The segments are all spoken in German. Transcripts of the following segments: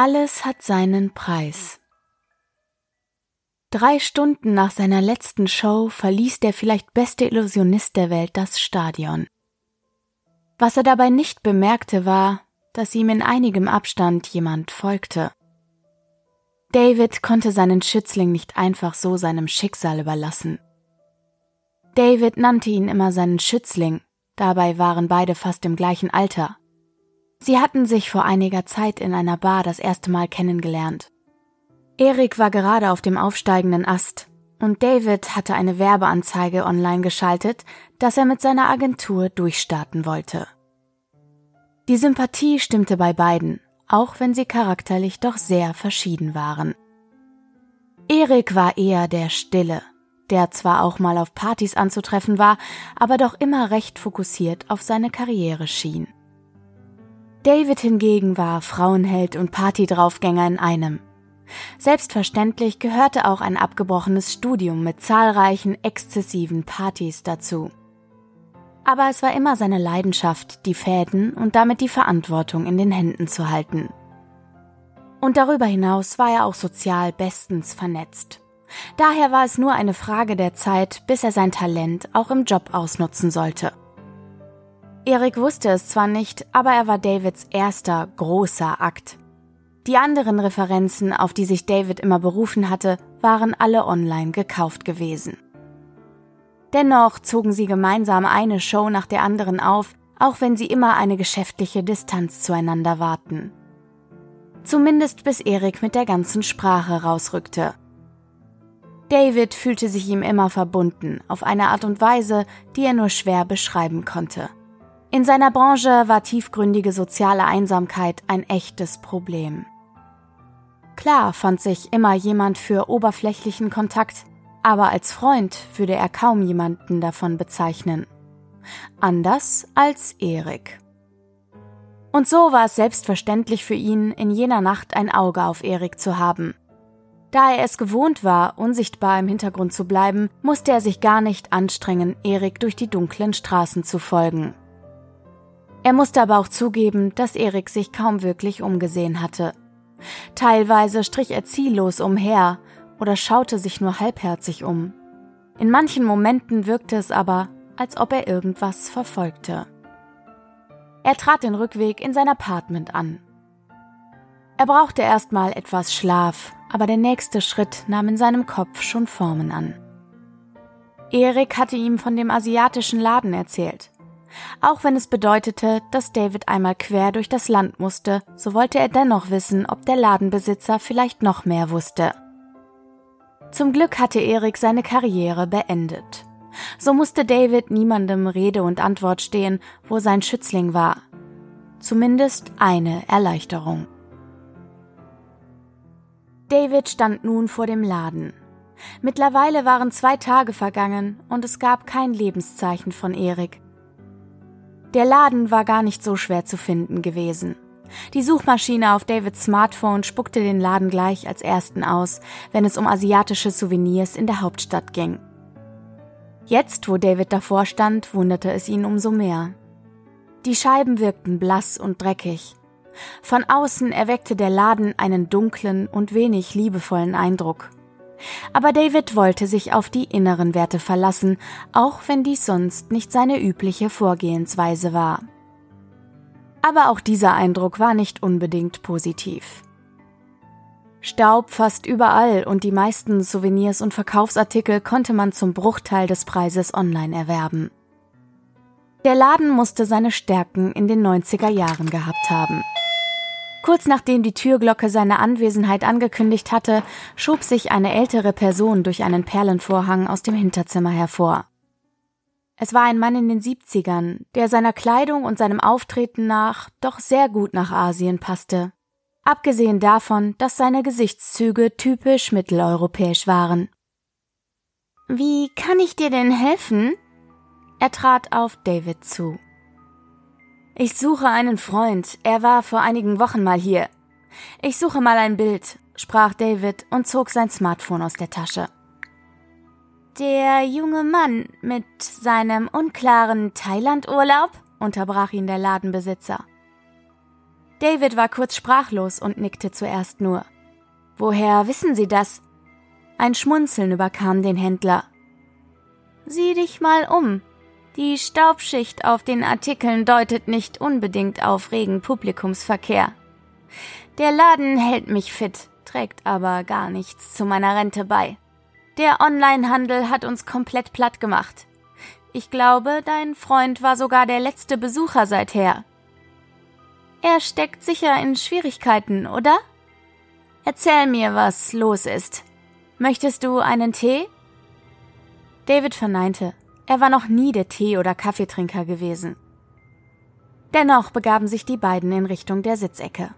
Alles hat seinen Preis. Drei Stunden nach seiner letzten Show verließ der vielleicht beste Illusionist der Welt das Stadion. Was er dabei nicht bemerkte, war, dass ihm in einigem Abstand jemand folgte. David konnte seinen Schützling nicht einfach so seinem Schicksal überlassen. David nannte ihn immer seinen Schützling, dabei waren beide fast im gleichen Alter. Sie hatten sich vor einiger Zeit in einer Bar das erste Mal kennengelernt. Erik war gerade auf dem aufsteigenden Ast und David hatte eine Werbeanzeige online geschaltet, dass er mit seiner Agentur durchstarten wollte. Die Sympathie stimmte bei beiden, auch wenn sie charakterlich doch sehr verschieden waren. Erik war eher der Stille, der zwar auch mal auf Partys anzutreffen war, aber doch immer recht fokussiert auf seine Karriere schien. David hingegen war Frauenheld und Partydraufgänger in einem. Selbstverständlich gehörte auch ein abgebrochenes Studium mit zahlreichen exzessiven Partys dazu. Aber es war immer seine Leidenschaft, die Fäden und damit die Verantwortung in den Händen zu halten. Und darüber hinaus war er auch sozial bestens vernetzt. Daher war es nur eine Frage der Zeit, bis er sein Talent auch im Job ausnutzen sollte. Erik wusste es zwar nicht, aber er war Davids erster großer Akt. Die anderen Referenzen, auf die sich David immer berufen hatte, waren alle online gekauft gewesen. Dennoch zogen sie gemeinsam eine Show nach der anderen auf, auch wenn sie immer eine geschäftliche Distanz zueinander warten. Zumindest bis Erik mit der ganzen Sprache rausrückte. David fühlte sich ihm immer verbunden, auf eine Art und Weise, die er nur schwer beschreiben konnte. In seiner Branche war tiefgründige soziale Einsamkeit ein echtes Problem. Klar fand sich immer jemand für oberflächlichen Kontakt, aber als Freund würde er kaum jemanden davon bezeichnen. Anders als Erik. Und so war es selbstverständlich für ihn, in jener Nacht ein Auge auf Erik zu haben. Da er es gewohnt war, unsichtbar im Hintergrund zu bleiben, musste er sich gar nicht anstrengen, Erik durch die dunklen Straßen zu folgen. Er musste aber auch zugeben, dass Erik sich kaum wirklich umgesehen hatte. Teilweise strich er ziellos umher oder schaute sich nur halbherzig um. In manchen Momenten wirkte es aber, als ob er irgendwas verfolgte. Er trat den Rückweg in sein Apartment an. Er brauchte erstmal etwas Schlaf, aber der nächste Schritt nahm in seinem Kopf schon Formen an. Erik hatte ihm von dem asiatischen Laden erzählt. Auch wenn es bedeutete, dass David einmal quer durch das Land musste, so wollte er dennoch wissen, ob der Ladenbesitzer vielleicht noch mehr wusste. Zum Glück hatte Erik seine Karriere beendet. So musste David niemandem Rede und Antwort stehen, wo sein Schützling war. Zumindest eine Erleichterung. David stand nun vor dem Laden. Mittlerweile waren zwei Tage vergangen und es gab kein Lebenszeichen von Erik. Der Laden war gar nicht so schwer zu finden gewesen. Die Suchmaschine auf Davids Smartphone spuckte den Laden gleich als ersten aus, wenn es um asiatische Souvenirs in der Hauptstadt ging. Jetzt, wo David davor stand, wunderte es ihn umso mehr. Die Scheiben wirkten blass und dreckig. Von außen erweckte der Laden einen dunklen und wenig liebevollen Eindruck. Aber David wollte sich auf die inneren Werte verlassen, auch wenn dies sonst nicht seine übliche Vorgehensweise war. Aber auch dieser Eindruck war nicht unbedingt positiv. Staub fast überall und die meisten Souvenirs und Verkaufsartikel konnte man zum Bruchteil des Preises online erwerben. Der Laden musste seine Stärken in den 90er Jahren gehabt haben. Kurz nachdem die Türglocke seine Anwesenheit angekündigt hatte, schob sich eine ältere Person durch einen Perlenvorhang aus dem Hinterzimmer hervor. Es war ein Mann in den Siebzigern, der seiner Kleidung und seinem Auftreten nach doch sehr gut nach Asien passte. Abgesehen davon, dass seine Gesichtszüge typisch mitteleuropäisch waren. Wie kann ich dir denn helfen? Er trat auf David zu. Ich suche einen Freund. Er war vor einigen Wochen mal hier. Ich suche mal ein Bild, sprach David und zog sein Smartphone aus der Tasche. Der junge Mann mit seinem unklaren Thailandurlaub? unterbrach ihn der Ladenbesitzer. David war kurz sprachlos und nickte zuerst nur. Woher wissen Sie das? Ein Schmunzeln überkam den Händler. Sieh dich mal um. Die Staubschicht auf den Artikeln deutet nicht unbedingt auf regen Publikumsverkehr. Der Laden hält mich fit, trägt aber gar nichts zu meiner Rente bei. Der Onlinehandel hat uns komplett platt gemacht. Ich glaube, dein Freund war sogar der letzte Besucher seither. Er steckt sicher in Schwierigkeiten, oder? Erzähl mir, was los ist. Möchtest du einen Tee? David verneinte. Er war noch nie der Tee- oder Kaffeetrinker gewesen. Dennoch begaben sich die beiden in Richtung der Sitzecke.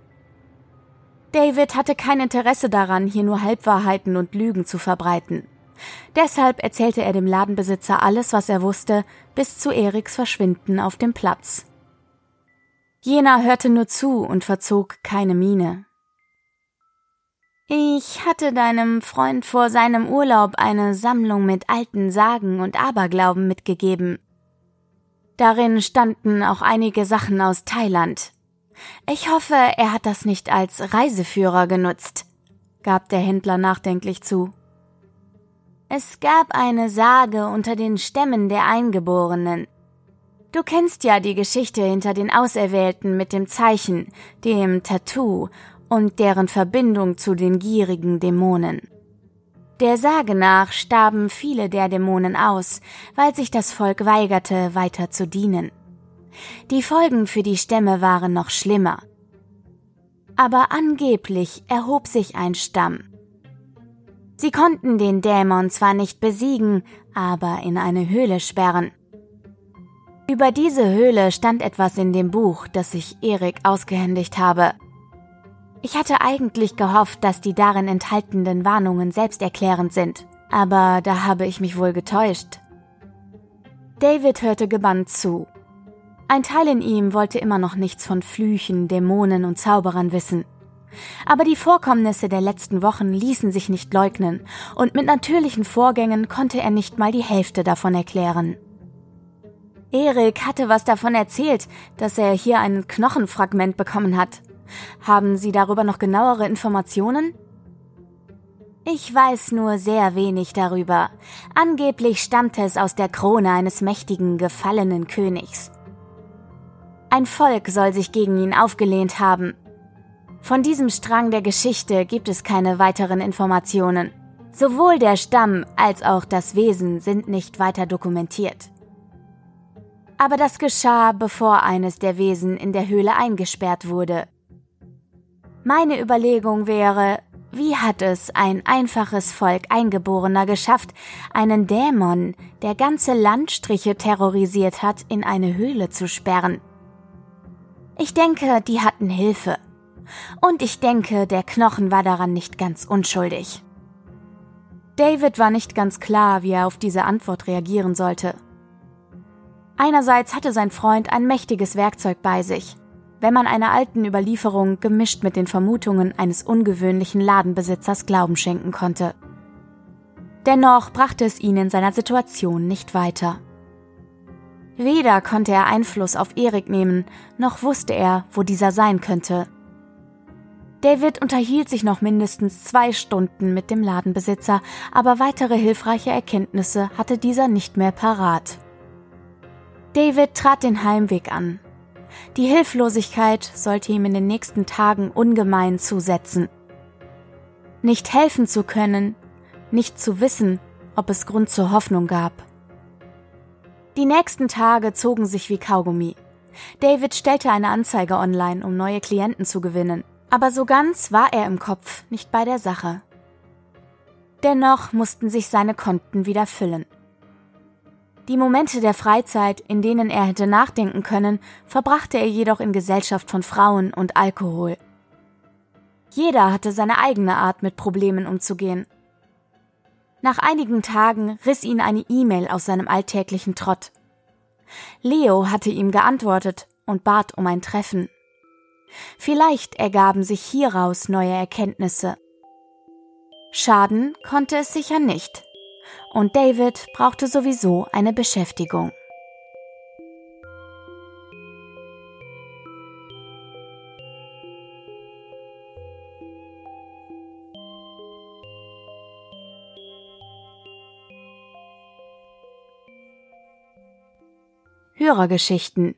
David hatte kein Interesse daran, hier nur Halbwahrheiten und Lügen zu verbreiten. Deshalb erzählte er dem Ladenbesitzer alles, was er wusste, bis zu Eriks Verschwinden auf dem Platz. Jener hörte nur zu und verzog keine Miene. Ich hatte deinem Freund vor seinem Urlaub eine Sammlung mit alten Sagen und Aberglauben mitgegeben. Darin standen auch einige Sachen aus Thailand. Ich hoffe, er hat das nicht als Reiseführer genutzt, gab der Händler nachdenklich zu. Es gab eine Sage unter den Stämmen der Eingeborenen. Du kennst ja die Geschichte hinter den Auserwählten mit dem Zeichen, dem Tattoo und deren Verbindung zu den gierigen Dämonen. Der Sage nach starben viele der Dämonen aus, weil sich das Volk weigerte, weiter zu dienen. Die Folgen für die Stämme waren noch schlimmer. Aber angeblich erhob sich ein Stamm. Sie konnten den Dämon zwar nicht besiegen, aber in eine Höhle sperren. Über diese Höhle stand etwas in dem Buch, das ich Erik ausgehändigt habe. Ich hatte eigentlich gehofft, dass die darin enthaltenen Warnungen selbsterklärend sind, aber da habe ich mich wohl getäuscht. David hörte gebannt zu. Ein Teil in ihm wollte immer noch nichts von Flüchen, Dämonen und Zauberern wissen. Aber die Vorkommnisse der letzten Wochen ließen sich nicht leugnen, und mit natürlichen Vorgängen konnte er nicht mal die Hälfte davon erklären. Erik hatte was davon erzählt, dass er hier ein Knochenfragment bekommen hat. Haben Sie darüber noch genauere Informationen? Ich weiß nur sehr wenig darüber. Angeblich stammte es aus der Krone eines mächtigen, gefallenen Königs. Ein Volk soll sich gegen ihn aufgelehnt haben. Von diesem Strang der Geschichte gibt es keine weiteren Informationen. Sowohl der Stamm als auch das Wesen sind nicht weiter dokumentiert. Aber das geschah, bevor eines der Wesen in der Höhle eingesperrt wurde. Meine Überlegung wäre, wie hat es ein einfaches Volk Eingeborener geschafft, einen Dämon, der ganze Landstriche terrorisiert hat, in eine Höhle zu sperren? Ich denke, die hatten Hilfe. Und ich denke, der Knochen war daran nicht ganz unschuldig. David war nicht ganz klar, wie er auf diese Antwort reagieren sollte. Einerseits hatte sein Freund ein mächtiges Werkzeug bei sich, wenn man einer alten Überlieferung gemischt mit den Vermutungen eines ungewöhnlichen Ladenbesitzers Glauben schenken konnte. Dennoch brachte es ihn in seiner Situation nicht weiter. Weder konnte er Einfluss auf Erik nehmen, noch wusste er, wo dieser sein könnte. David unterhielt sich noch mindestens zwei Stunden mit dem Ladenbesitzer, aber weitere hilfreiche Erkenntnisse hatte dieser nicht mehr parat. David trat den Heimweg an, die Hilflosigkeit sollte ihm in den nächsten Tagen ungemein zusetzen. Nicht helfen zu können, nicht zu wissen, ob es Grund zur Hoffnung gab. Die nächsten Tage zogen sich wie Kaugummi. David stellte eine Anzeige online, um neue Klienten zu gewinnen, aber so ganz war er im Kopf nicht bei der Sache. Dennoch mussten sich seine Konten wieder füllen. Die Momente der Freizeit, in denen er hätte nachdenken können, verbrachte er jedoch in Gesellschaft von Frauen und Alkohol. Jeder hatte seine eigene Art, mit Problemen umzugehen. Nach einigen Tagen riss ihn eine E-Mail aus seinem alltäglichen Trott. Leo hatte ihm geantwortet und bat um ein Treffen. Vielleicht ergaben sich hieraus neue Erkenntnisse. Schaden konnte es sicher nicht und David brauchte sowieso eine Beschäftigung. Hörergeschichten.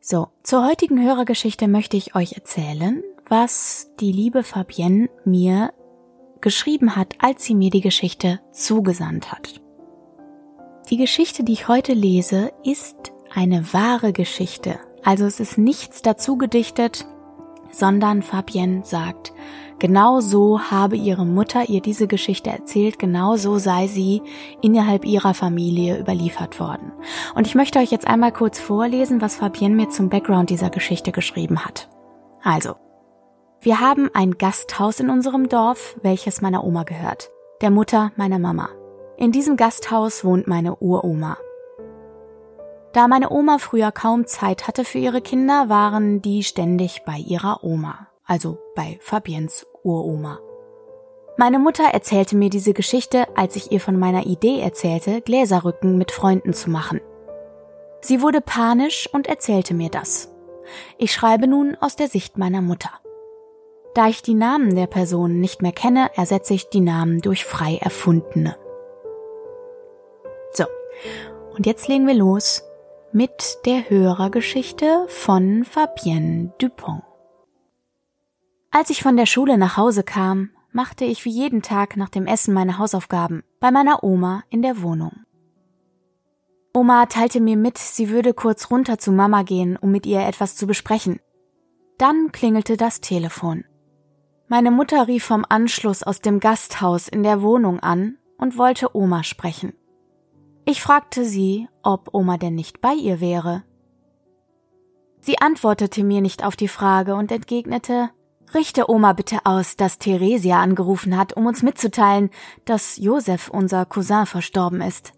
So, zur heutigen Hörergeschichte möchte ich euch erzählen, was die liebe Fabienne mir geschrieben hat, als sie mir die Geschichte zugesandt hat. Die Geschichte, die ich heute lese, ist eine wahre Geschichte. Also es ist nichts dazu gedichtet, sondern Fabienne sagt, genau so habe ihre Mutter ihr diese Geschichte erzählt, genau so sei sie innerhalb ihrer Familie überliefert worden. Und ich möchte euch jetzt einmal kurz vorlesen, was Fabienne mir zum Background dieser Geschichte geschrieben hat. Also, wir haben ein Gasthaus in unserem Dorf, welches meiner Oma gehört, der Mutter meiner Mama. In diesem Gasthaus wohnt meine Uroma. Da meine Oma früher kaum Zeit hatte für ihre Kinder, waren die ständig bei ihrer Oma, also bei Fabiens Uroma. Meine Mutter erzählte mir diese Geschichte, als ich ihr von meiner Idee erzählte, Gläserrücken mit Freunden zu machen. Sie wurde panisch und erzählte mir das. Ich schreibe nun aus der Sicht meiner Mutter. Da ich die Namen der Personen nicht mehr kenne, ersetze ich die Namen durch frei erfundene. So, und jetzt legen wir los mit der Hörergeschichte von Fabienne Dupont. Als ich von der Schule nach Hause kam, machte ich wie jeden Tag nach dem Essen meine Hausaufgaben bei meiner Oma in der Wohnung. Oma teilte mir mit, sie würde kurz runter zu Mama gehen, um mit ihr etwas zu besprechen. Dann klingelte das Telefon. Meine Mutter rief vom Anschluss aus dem Gasthaus in der Wohnung an und wollte Oma sprechen. Ich fragte sie, ob Oma denn nicht bei ihr wäre. Sie antwortete mir nicht auf die Frage und entgegnete, Richte Oma bitte aus, dass Theresia angerufen hat, um uns mitzuteilen, dass Josef, unser Cousin, verstorben ist.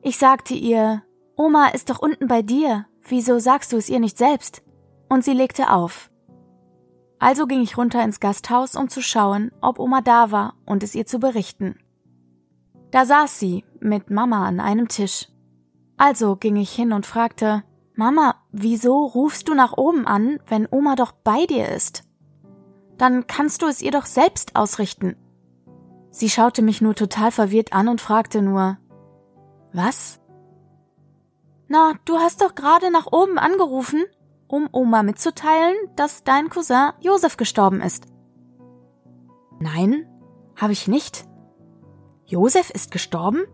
Ich sagte ihr, Oma ist doch unten bei dir, wieso sagst du es ihr nicht selbst? Und sie legte auf. Also ging ich runter ins Gasthaus, um zu schauen, ob Oma da war und es ihr zu berichten. Da saß sie mit Mama an einem Tisch. Also ging ich hin und fragte, Mama, wieso rufst du nach oben an, wenn Oma doch bei dir ist? Dann kannst du es ihr doch selbst ausrichten. Sie schaute mich nur total verwirrt an und fragte nur, was? Na, du hast doch gerade nach oben angerufen um Oma mitzuteilen, dass dein Cousin Josef gestorben ist. Nein, habe ich nicht. Josef ist gestorben?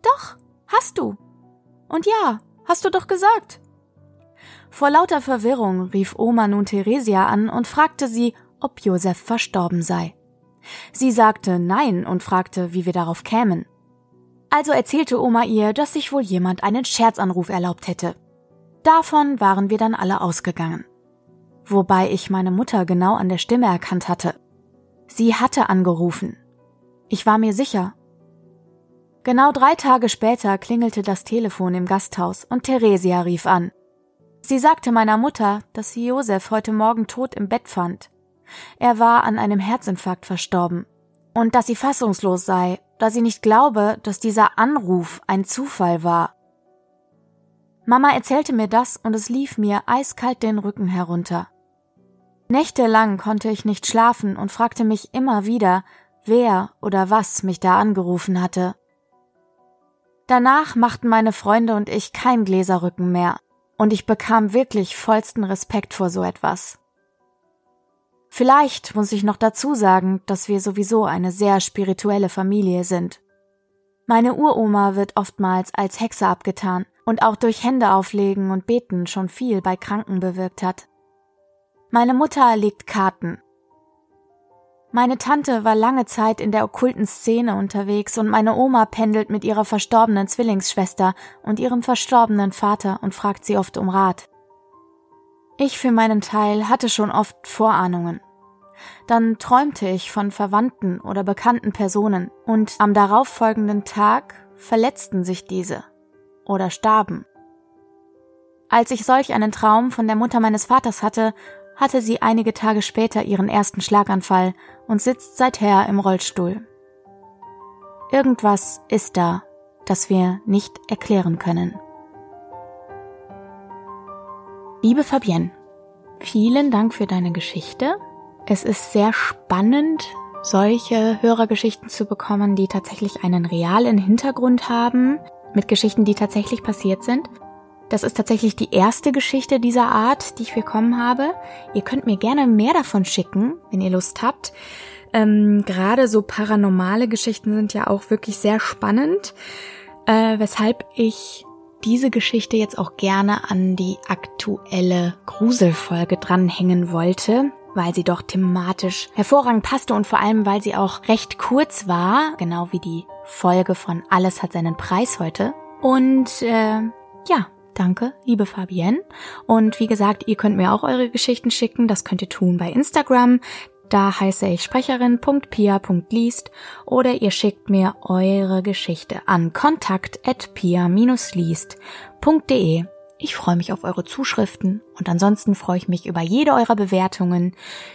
Doch, hast du. Und ja, hast du doch gesagt. Vor lauter Verwirrung rief Oma nun Theresia an und fragte sie, ob Josef verstorben sei. Sie sagte nein und fragte, wie wir darauf kämen. Also erzählte Oma ihr, dass sich wohl jemand einen Scherzanruf erlaubt hätte. Davon waren wir dann alle ausgegangen. Wobei ich meine Mutter genau an der Stimme erkannt hatte. Sie hatte angerufen. Ich war mir sicher. Genau drei Tage später klingelte das Telefon im Gasthaus und Theresia rief an. Sie sagte meiner Mutter, dass sie Josef heute Morgen tot im Bett fand. Er war an einem Herzinfarkt verstorben. Und dass sie fassungslos sei, da sie nicht glaube, dass dieser Anruf ein Zufall war. Mama erzählte mir das und es lief mir eiskalt den Rücken herunter. Nächtelang konnte ich nicht schlafen und fragte mich immer wieder, wer oder was mich da angerufen hatte. Danach machten meine Freunde und ich kein Gläserrücken mehr, und ich bekam wirklich vollsten Respekt vor so etwas. Vielleicht muss ich noch dazu sagen, dass wir sowieso eine sehr spirituelle Familie sind. Meine Uroma wird oftmals als Hexe abgetan, und auch durch Hände auflegen und beten schon viel bei Kranken bewirkt hat. Meine Mutter legt Karten. Meine Tante war lange Zeit in der okkulten Szene unterwegs und meine Oma pendelt mit ihrer verstorbenen Zwillingsschwester und ihrem verstorbenen Vater und fragt sie oft um Rat. Ich für meinen Teil hatte schon oft Vorahnungen. Dann träumte ich von Verwandten oder bekannten Personen und am darauffolgenden Tag verletzten sich diese oder starben. Als ich solch einen Traum von der Mutter meines Vaters hatte, hatte sie einige Tage später ihren ersten Schlaganfall und sitzt seither im Rollstuhl. Irgendwas ist da, das wir nicht erklären können. Liebe Fabienne, vielen Dank für deine Geschichte. Es ist sehr spannend, solche Hörergeschichten zu bekommen, die tatsächlich einen realen Hintergrund haben mit Geschichten, die tatsächlich passiert sind. Das ist tatsächlich die erste Geschichte dieser Art, die ich bekommen habe. Ihr könnt mir gerne mehr davon schicken, wenn ihr Lust habt. Ähm, Gerade so paranormale Geschichten sind ja auch wirklich sehr spannend, äh, weshalb ich diese Geschichte jetzt auch gerne an die aktuelle Gruselfolge dranhängen wollte, weil sie doch thematisch hervorragend passte und vor allem, weil sie auch recht kurz war, genau wie die Folge von Alles hat seinen Preis heute. Und äh, ja, danke, liebe Fabienne. Und wie gesagt, ihr könnt mir auch eure Geschichten schicken. Das könnt ihr tun bei Instagram. Da heiße ich sprecherin.pia.liest oder ihr schickt mir eure Geschichte an kontakt.pia-liest.de. Ich freue mich auf eure Zuschriften und ansonsten freue ich mich über jede eurer Bewertungen,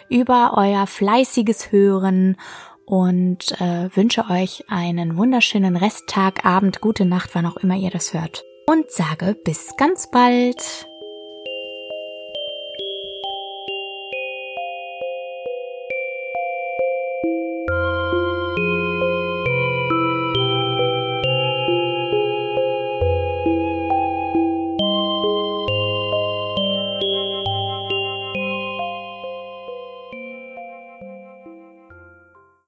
über euer fleißiges Hören und äh, wünsche euch einen wunderschönen Resttag, Abend, gute Nacht, wann auch immer ihr das hört. Und sage bis ganz bald.